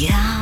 Yeah.